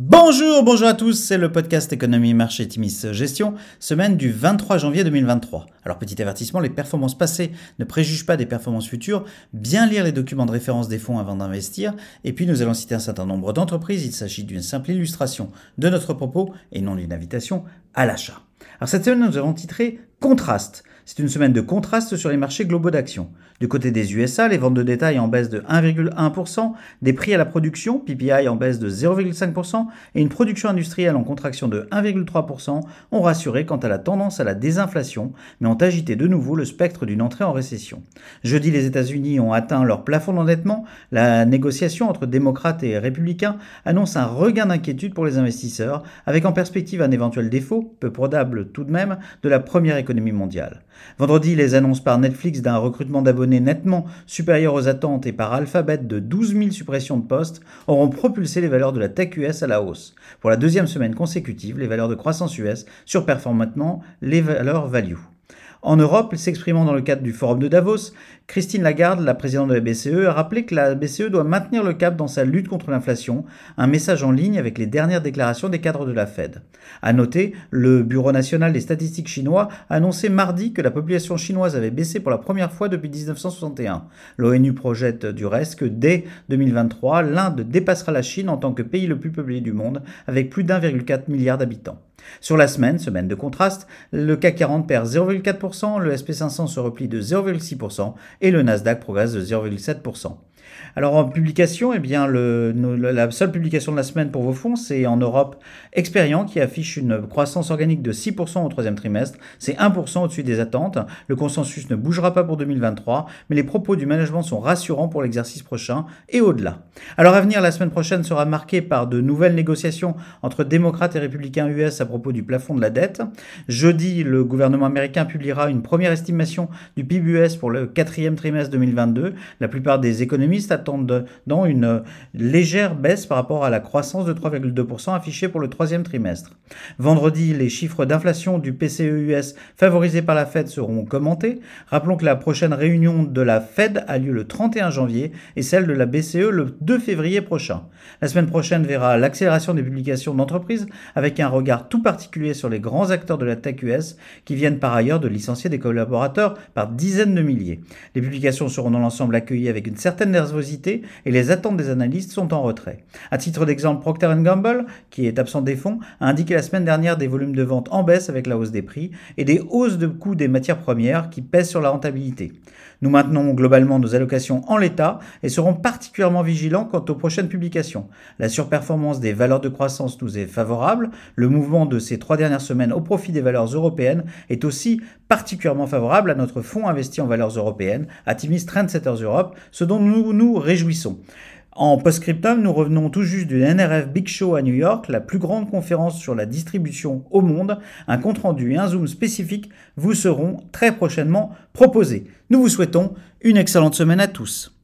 Bonjour, bonjour à tous, c'est le podcast Économie, Marché, Timis, Gestion, semaine du 23 janvier 2023. Alors petit avertissement, les performances passées ne préjugent pas des performances futures, bien lire les documents de référence des fonds avant d'investir, et puis nous allons citer un certain nombre d'entreprises, il s'agit d'une simple illustration de notre propos et non d'une invitation à l'achat. Alors cette semaine, nous avons titré Contraste. C'est une semaine de contraste sur les marchés globaux d'actions. Du côté des USA, les ventes de détail en baisse de 1,1%, des prix à la production, PPI en baisse de 0,5% et une production industrielle en contraction de 1,3% ont rassuré quant à la tendance à la désinflation, mais ont agité de nouveau le spectre d'une entrée en récession. Jeudi, les États-Unis ont atteint leur plafond d'endettement. La négociation entre démocrates et républicains annonce un regain d'inquiétude pour les investisseurs, avec en perspective un éventuel défaut, peu probable tout de même, de la première économie Vendredi, les annonces par Netflix d'un recrutement d'abonnés nettement supérieur aux attentes et par Alphabet de 12 000 suppressions de postes auront propulsé les valeurs de la tech US à la hausse. Pour la deuxième semaine consécutive, les valeurs de croissance US surperforment maintenant les valeurs value. En Europe, s'exprimant dans le cadre du forum de Davos, Christine Lagarde, la présidente de la BCE, a rappelé que la BCE doit maintenir le cap dans sa lutte contre l'inflation, un message en ligne avec les dernières déclarations des cadres de la Fed. À noter, le Bureau national des statistiques chinois a annoncé mardi que la population chinoise avait baissé pour la première fois depuis 1961. L'ONU projette du reste que dès 2023, l'Inde dépassera la Chine en tant que pays le plus peuplé du monde, avec plus d'1,4 milliard d'habitants. Sur la semaine, semaine de contraste, le CAC 40 perd 0,4%, le SP500 se replie de 0,6% et le Nasdaq progresse de 0,7%. Alors en publication, eh bien, la seule publication de la semaine pour vos fonds, c'est en Europe Experian qui affiche une croissance organique de 6% au troisième trimestre. C'est 1% au-dessus des attentes. Le consensus ne bougera pas pour 2023, mais les propos du management sont rassurants pour l'exercice prochain et au-delà. Alors à venir, la semaine prochaine sera marquée par de nouvelles négociations entre démocrates et républicains US à propos du plafond de la dette. Jeudi, le gouvernement américain publiera une première estimation du PIB US pour le quatrième trimestre 2022. La plupart des économistes attendent dans une légère baisse par rapport à la croissance de 3,2% affichée pour le troisième trimestre. Vendredi, les chiffres d'inflation du PCE US favorisés par la Fed seront commentés. Rappelons que la prochaine réunion de la Fed a lieu le 31 janvier et celle de la BCE le 2 février prochain. La semaine prochaine verra l'accélération des publications d'entreprises avec un regard tout particulier sur les grands acteurs de la tech US qui viennent par ailleurs de licencier des collaborateurs par dizaines de milliers. Les publications seront dans l'ensemble accueillies avec une certaine nervosité et les attentes des analystes sont en retrait. À titre d'exemple, Procter Gamble, qui est absent des fonds, a indiqué la semaine dernière des volumes de vente en baisse avec la hausse des prix et des hausses de coûts des matières premières qui pèsent sur la rentabilité. Nous maintenons globalement nos allocations en l'état et serons particulièrement vigilants quant aux prochaines publications. La surperformance des valeurs de croissance nous est favorable. Le mouvement de ces trois dernières semaines au profit des valeurs européennes est aussi particulièrement favorable à notre fonds investi en valeurs européennes, Atimis Trendsetters Europe, ce dont nous nous réjouissons. En post-scriptum, nous revenons tout juste du NRF Big Show à New York, la plus grande conférence sur la distribution au monde. Un compte-rendu et un zoom spécifique vous seront très prochainement proposés. Nous vous souhaitons une excellente semaine à tous.